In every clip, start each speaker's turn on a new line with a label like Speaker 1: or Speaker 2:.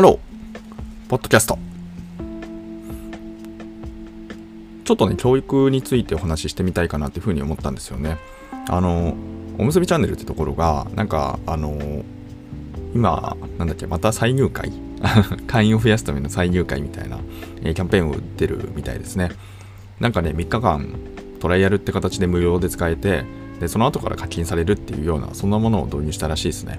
Speaker 1: ハロー、ポッドキャスト。ちょっとね、教育についてお話ししてみたいかなっていうふうに思ったんですよね。あの、おむすびチャンネルってところが、なんか、あの、今、なんだっけ、また再入会？会員を増やすための再入会みたいな、えー、キャンペーンを打ってるみたいですね。なんかね、3日間トライアルって形で無料で使えて、でその後から課金されるっていうような、そんなものを導入したらしいですね。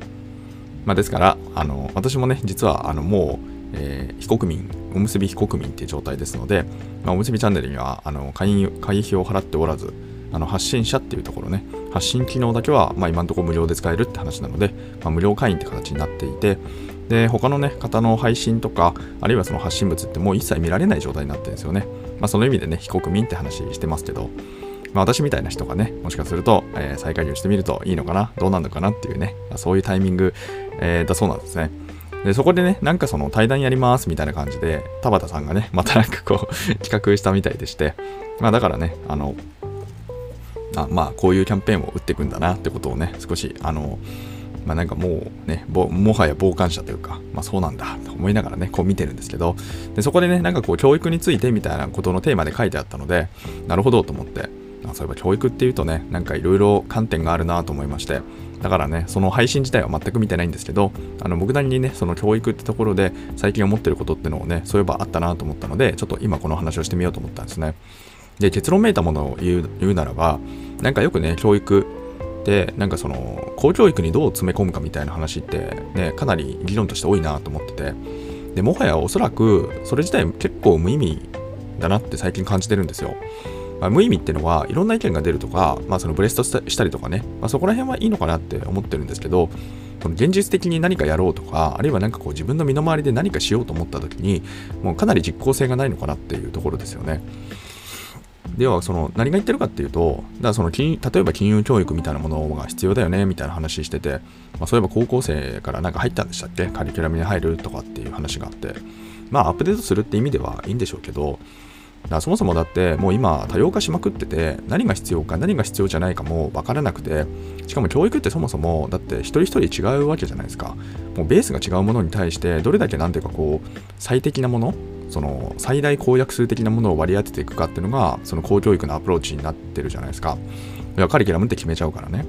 Speaker 1: まあ、ですから、あの私もね、実はあのもう、えー、非国民、おむすび非国民っていう状態ですので、まあ、おむすびチャンネルにはあの会員会費を払っておらず、あの発信者っていうところね、発信機能だけは、まあ、今のところ無料で使えるって話なので、まあ、無料会員って形になっていて、で、他のね、方の配信とか、あるいはその発信物ってもう一切見られない状態になってるんですよね。まあ、その意味でね、非国民って話してますけど、まあ、私みたいな人がね、もしかすると、えー、再加入してみるといいのかな、どうなるのかなっていうね、そういうタイミング、えー、だそうなんですね。で、そこでね、なんかその対談やりますみたいな感じで、田畑さんがね、またなんかこう企画したみたいでして、まあだからね、あの、あまあこういうキャンペーンを打っていくんだなってことをね、少し、あの、まあなんかもうね、もはや傍観者というか、まあそうなんだと思いながらね、こう見てるんですけど、でそこでね、なんかこう教育についてみたいなことのテーマで書いてあったので、なるほどと思って、あそういえば教育っていうとね、なんかいろいろ観点があるなと思いまして、だからね、その配信自体は全く見てないんですけど、あの僕なりにね、その教育ってところで最近思ってることってのをね、そういえばあったなと思ったので、ちょっと今この話をしてみようと思ったんですね。で、結論めいたものを言う言うならば、なんかよくね、教育ってなんかその公教育にどう詰め込むかみたいな話ってねかなり議論として多いなと思っててでもはやおそらくそれ自体結構無意味だなって最近感じてるんですよまあ、無意味っていうのはいろんな意見が出るとか、まあ、そのブレストしたりとかね、まあ、そこら辺はいいのかなって思ってるんですけど、この現実的に何かやろうとか、あるいは何かこう自分の身の回りで何かしようと思った時に、もうかなり実効性がないのかなっていうところですよね。では、その何が言ってるかっていうと、だからその金例えば金融教育みたいなものが必要だよねみたいな話してて、まあ、そういえば高校生からなんか入ったんでしたっけ？カリキュラムに入るとかっていう話があって、まあアップデートするって意味ではいいんでしょうけど、だそもそもだってもう今多様化しまくってて何が必要か何が必要じゃないかも分からなくてしかも教育ってそもそもだって一人一人違うわけじゃないですか。もうベースが違うものに対してどれだけなんていうかこう最適なものその最大公約数的なものを割り当てていくかっていうのがその公教育のアプローチになってるじゃないですか。いやカリキュラムって決めちゃうからね。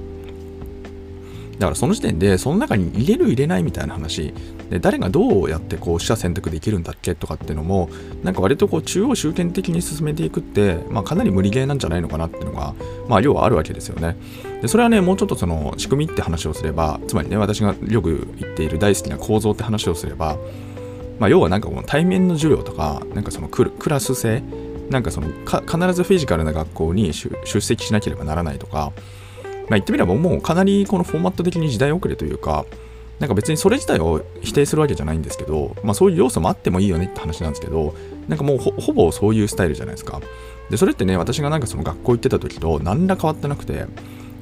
Speaker 1: だからその時点でその中に入れる入れないみたいな話。で誰がどうやってこう取捨選択できるんだっけとかっていうのもなんか割とこう中央集権的に進めていくって、まあ、かなり無理ゲーなんじゃないのかなっていうのが、まあ、要はあるわけですよね。でそれはねもうちょっとその仕組みって話をすればつまりね私がよく言っている大好きな構造って話をすれば、まあ、要はなんかこの対面の授業とかなんかそのクラス制なんかその必ずフィジカルな学校に出席しなければならないとかまあ、言ってみればもうかなりこのフォーマット的に時代遅れというか、なんか別にそれ自体を否定するわけじゃないんですけど、まあそういう要素もあってもいいよねって話なんですけど、なんかもうほぼそういうスタイルじゃないですか。で、それってね、私がなんかその学校行ってた時と何ら変わってなくて、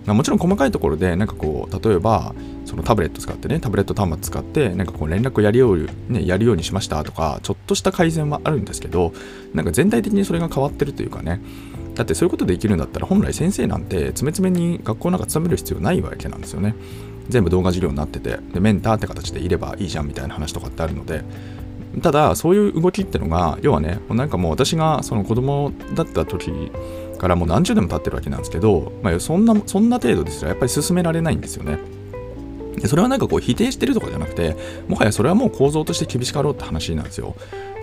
Speaker 1: まあ、もちろん細かいところで、なんかこう、例えば、そのタブレット使ってね、タブレット端末使って、なんかこう連絡やるようね、やるようにしましたとか、ちょっとした改善はあるんですけど、なんか全体的にそれが変わってるというかね、だってそういうことできるんだったら本来先生なんて詰め詰めに学校なんか勤める必要ないわけなんですよね。全部動画授業になってて、でメンターって形でいればいいじゃんみたいな話とかってあるので、ただそういう動きってのが、要はね、なんかもう私がその子供だった時からもう何十年も経ってるわけなんですけど、まあ、そんなそんな程度ですらやっぱり進められないんですよね。それはなんかこう否定してるとかじゃなくて、もはやそれはもう構造として厳しかろうって話なんですよ。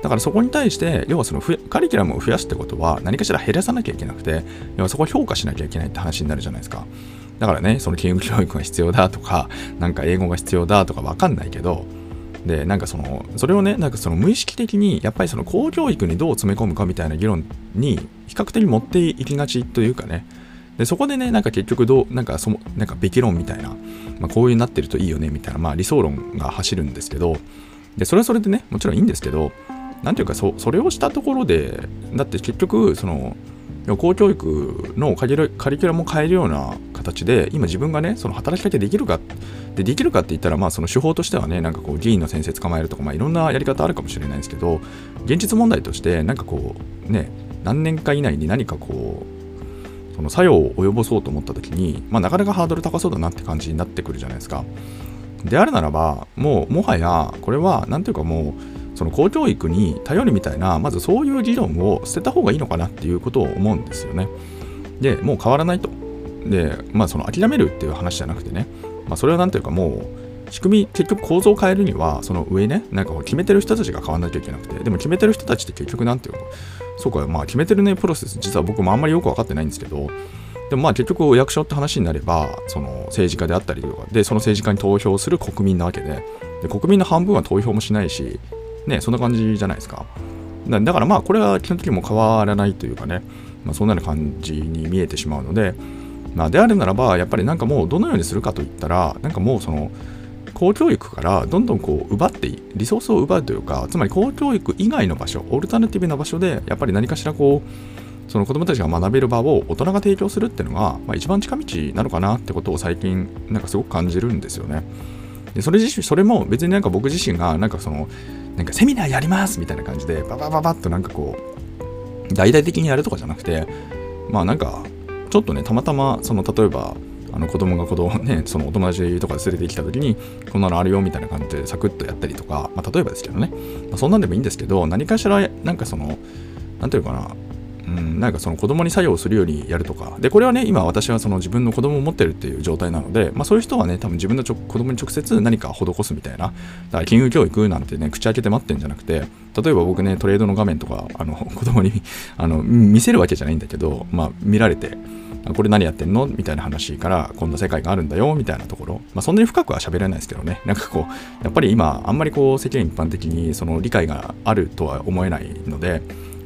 Speaker 1: だからそこに対して、要はそのカリキュラムを増やすってことは何かしら減らさなきゃいけなくて、要はそこを評価しなきゃいけないって話になるじゃないですか。だからね、その金融教育が必要だとか、なんか英語が必要だとかわかんないけど、で、なんかその、それをね、なんかその無意識的に、やっぱりその公教育にどう詰め込むかみたいな議論に比較的持っていきがちというかね、でそこでね、なんか結局どう、なんかその、なんかべき論みたいな、まあ、こういうなってるといいよねみたいな、まあ理想論が走るんですけど、で、それはそれでね、もちろんいいんですけど、なんていうかそ、それをしたところで、だって結局、その、公教育のカリキュラムを変えるような形で、今自分がね、その働きかけできるか、でできるかって言ったら、まあその手法としてはね、なんかこう議員の先生捕まえるとか、まあいろんなやり方あるかもしれないんですけど、現実問題として、なんかこう、ね、何年か以内に何かこう、その作用を及ぼそうと思った時に、まあなかなかハードル高そうだなって感じになってくるじゃないですか。であるならばもうもはやこれは何ていうかもうその公教育に頼るみたいなまずそういう議論を捨てた方がいいのかなっていうことを思うんですよね。でもう変わらないと。でまあその諦めるっていう話じゃなくてね、まあ、それは何ていうかもう仕組み結局構造を変えるにはその上ねなんかこう決めてる人たちが変わんなきゃいけなくてでも決めてる人たちって結局なんていうの？そうかまあ決めてるねプロセス実は僕もあんまりよく分かってないんですけどでもまあ結局役所って話になればその政治家であったりとかでその政治家に投票する国民なわけでで国民の半分は投票もしないしねそんな感じじゃないですか。だからまあこれは基本的にも変わらないというかね、まあ、そんなような感じに見えてしまうのでまあであるならばやっぱりなんかもうどのようにするかといったらなんかもうその公教育からどんどんこう奪ってリソースを奪うというかつまり公教育以外の場所オルタナティブな場所でやっぱり何かしらこうその子供たちが学べる場を大人が提供するっていうのが、まあ、一番近道なのかなってことを最近なんかすごく感じるんですよね。でそれ自身それも別になんか僕自身がなんかそのなんかセミナーやりますみたいな感じでババババッとなんかこう大々的にやるとかじゃなくてまあなんかちょっとねたまたまその例えばあの子供が子供ねそのお友達とか連れてきた時にこんなのあるよみたいな感じでサクッとやったりとか、まあ、例えばですけどね、まあ、そんなんでもいいんですけど何かしらなんかその何て言うかなうん、なんかその子供に作用するようにやるとか。でこれはね今私はその自分の子供を持ってるっていう状態なので、まあ、そういう人はね多分自分のちょ子供に直接何か施すみたいな。だから金融教育なんてね口開けて待ってんじゃなくて例えば僕ねトレードの画面とかあの子供にあの見せるわけじゃないんだけど、まあ、見られてこれ何やってんの？みたいな話からこんな世界があるんだよみたいなところ、まあ、そんなに深くは喋れないですけどね。なんかこうやっぱり今あんまりこう世間一般的にその理解があるとは思えないので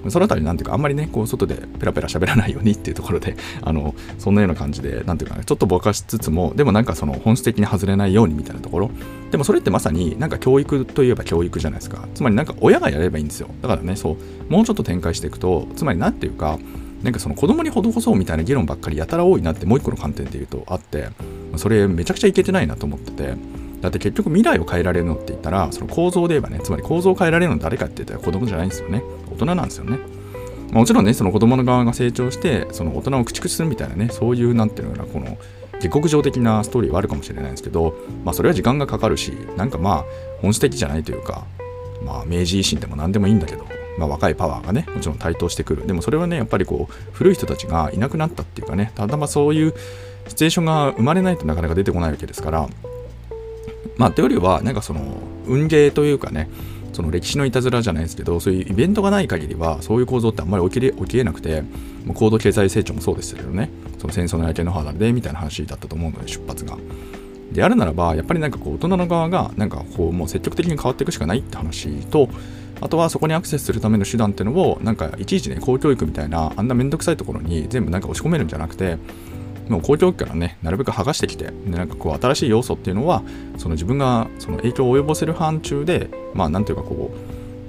Speaker 1: そのあたりなんていうかあんまりねこう外でペラペラ喋らないようにっていうところであのそんなような感じでなんていうかねちょっとぼかしつつもでもなんかその本質的に外れないようにみたいなところ。でもそれってまさになんか教育といえば教育じゃないですか。つまりなんか親がやればいいんですよ。だからねそうもうちょっと展開していくとつまりなんていうかなんかその子供に施そうみたいな議論ばっかりやたら多いなってもう一個の観点で言うとあってそれめちゃくちゃいけてないなと思っててだって結局未来を変えられるのって言ったらその構造で言えばねつまり構造を変えられるの誰かって言ったら子供じゃないんですよね。大人なんですよね。もちろんねその子供の側が成長してその大人を駆逐するみたいなねそういうなんていうのかなこの下克上的なストーリーはあるかもしれないんですけど、まあ、それは時間がかかるしなんかまあ本質的じゃないというかまあ明治維新でも何でもいいんだけどまあ、若いパワーがねもちろん台頭してくる。でもそれはねやっぱりこう古い人たちがいなくなったっていうかねただまあそういうシチュエーションが生まれないとなかなか出てこないわけですからまあというよりはなんかその運ゲーというかねその歴史のいたずらじゃないですけどそういうイベントがない限りはそういう構造ってあんまり起きれ起きえなくて高度経済成長もそうですけどねその戦争の焼け野原でみたいな話だったと思うので出発が。であるならばやっぱりなんかこう大人の側がなんかこうもう積極的に変わっていくしかないって話とあとはそこにアクセスするための手段っていうのをなんかいちいちね公教育みたいなあんなめんどくさいところに全部なんか押し込めるんじゃなくてもう公教育からねなるべく剥がしてきてでなんかこう新しい要素っていうのはその自分がその影響を及ぼせる範疇でまあなんていうかこ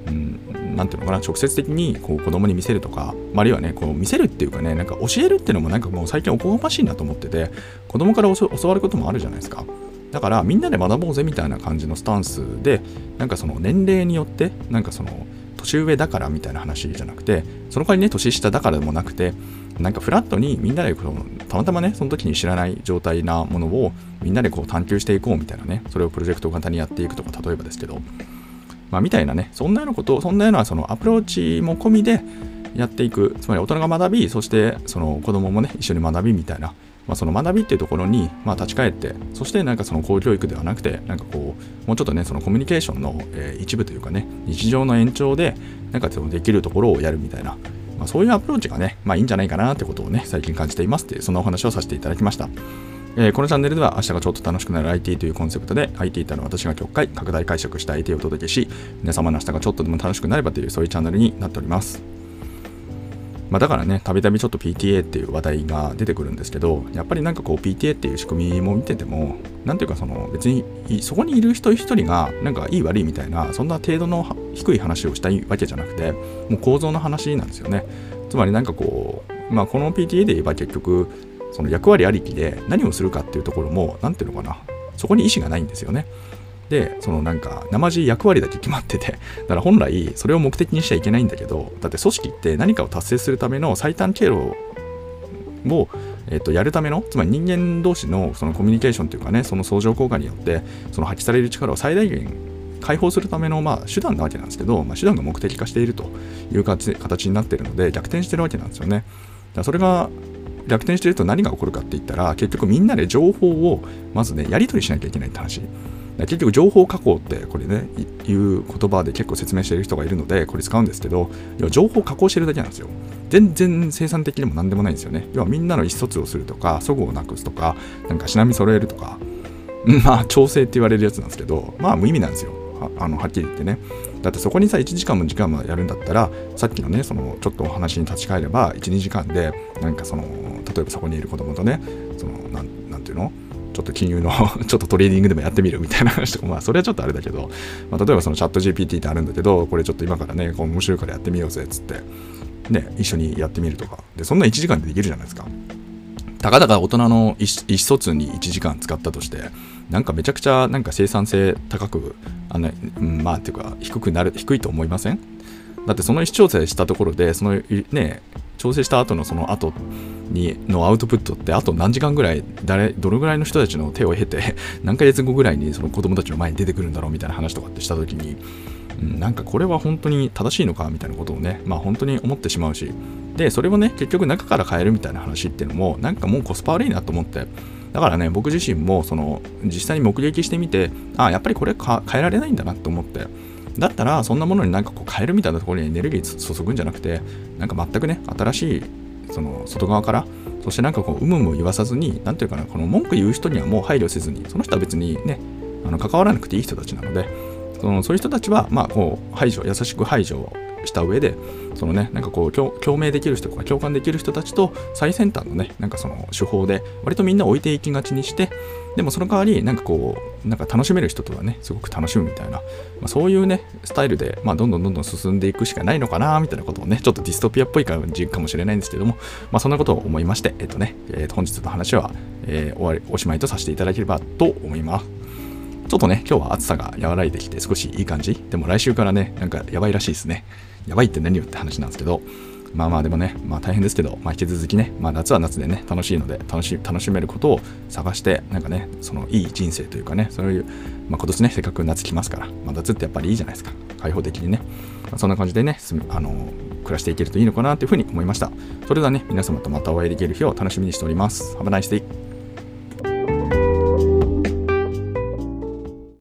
Speaker 1: う、うん、なんていうのかな直接的にこう子供に見せるとか、まああるいはねこう見せるっていうかねなんか教えるっていうのもなんかもう最近おこがましいなと思ってて子供から教わることもあるじゃないですか。だからみんなで学ぼうぜみたいな感じのスタンスでなんかその年齢によってなんかその年上だからみたいな話じゃなくてその代わりね年下だからでもなくてなんかフラットにみんなでこうたまたまねその時に知らない状態なものをみんなでこう探求していこうみたいなねそれをプロジェクト型にやっていくとか例えばですけど。まあみたいなねそんなようなことそんなようなそのアプローチも込みでやっていく。つまり大人が学びそしてその子供もね一緒に学びみたいな。まあ、その学びっていうところに、まあ、立ち返ってそしてなんかその公教育ではなくてなんかこうもうちょっとねそのコミュニケーションの、えー、一部というかね日常の延長でなんかそのできるところをやるみたいな、まあ、そういうアプローチがね、まあ、いいんじゃないかなってことをね最近感じていますっていうそんなお話をさせていただきました。えー、このチャンネルでは明日がちょっと楽しくなる IT というコンセプトで IT たの私が極快拡大解釈した IT をお届けし皆様の明日がちょっとでも楽しくなればというそういうチャンネルになっております。まあ、だからね、たびたびちょっと PTA っていう話題が出てくるんですけど、やっぱりなんかこう PTA っていう仕組みも見てても、なんていうかその別にそこにいる人一人がなんかいい悪いみたいな、そんな程度の低い話をしたいわけじゃなくて、もう構造の話なんですよね。つまりなんかこう、まあこの PTA で言えば結局、その役割ありきで何をするかっていうところも、なんていうのかな、そこに意思がないんですよね。でそのなんか生地役割だけ決まっててだから本来それを目的にしちゃいけないんだけどだって組織って何かを達成するための最短経路をえっと、やるためのつまり人間同士のそのコミュニケーションというかねその相乗効果によってその発揮される力を最大限解放するためのまあ手段なわけなんですけど、まあ、手段が目的化しているという形になっているので逆転してるわけなんですよね。だそれが逆転してると何が起こるかって言ったら結局みんなで情報をまずねやり取りしなきゃいけないって話結局情報加工ってこれねいう言葉で結構説明している人がいるのでこれ使うんですけど要は情報加工してるだけなんですよ。全然生産的でも何でもないんですよね。要はみんなの意思疎通をするとか齟齬をなくすとかなんか品見揃えるとかまあ調整って言われるやつなんですけどまあ無意味なんですよ。あのはっきり言ってね。だってそこにさ1時間も時間もやるんだったらさっきのねそのちょっとお話に立ち返れば12時間でなんかその例えばそこにいる子供とねそのなんなんていうの？ちょっと金融の ちょっとトレーディングでもやってみるみたいな 話とか、まあ、それはちょっとあれだけど、まあ、例えばそのチャット GPT ってあるんだけど、これちょっと今からね、こう面白いからやってみようぜっつって、ね、一緒にやってみるとか。で、そんな1時間でできるじゃないですか。たかだか大人の意思疎通に1時間使ったとして、なんかめちゃくちゃなんか生産性高く、あの、うん、まあっていうか低くなる、低いと思いません？だってその意思調整したところで、そのね、調整した後のその後にのアウトプットってあと何時間ぐらい誰どのぐらいの人たちの手を経て 何ヶ月後ぐらいにその子供たちの前に出てくるんだろうみたいな話とかってした時に、うん、なんかこれは本当に正しいのかみたいなことをねまあ本当に思ってしまうしでそれをね結局中から変えるみたいな話っていうのもなんかもうコスパ悪いなと思ってだからね僕自身もその実際に目撃してみてあやっぱりこれ変えられないんだなと思ってだったらそんなものになんかこう変えるみたいなところにエネルギー注ぐんじゃなくてなんか全くね新しいその外側からそしてなんかこう有無も言わさずに何ていうかなこの文句言う人にはもう配慮せずにその人は別にねあの関わらなくていい人たちなのでそのそういう人たちはまあこう排除優しく排除した上でそのねなんかこう共鳴できる人とか共感できる人たちと最先端のねなんかその手法で割とみんな置いていきがちにしてでもその代わりなんかこうなんか楽しめる人とはねすごく楽しむみたいな、まあ、そういうねスタイルで、まあ、どんどんどんどん進んでいくしかないのかなみたいなことをねちょっとディストピアっぽい感じかもしれないんですけども、まあ、そんなことを思いましてえっとね、えー、本日の話は、えー、終わりおしまいとさせていただければと思いますちょっとね、今日は暑さが和らいできて少しいい感じ。でも来週からね、なんかやばいらしいですね。やばいって何よって話なんですけど、まあまあでもね、まあ大変ですけど、まあ引き続きね、まあ夏は夏でね、楽しいので、楽し楽しめることを探して、なんかね、そのいい人生というかね、そういう、まあ今年ね、せっかく夏来ますから、まあ夏ってやっぱりいいじゃないですか。開放的にね。まあ、そんな感じでね、あの、暮らしていけるといいのかなというふうに思いました。それではね、皆様とまたお会いできる日を楽しみにしております。Have a nice day!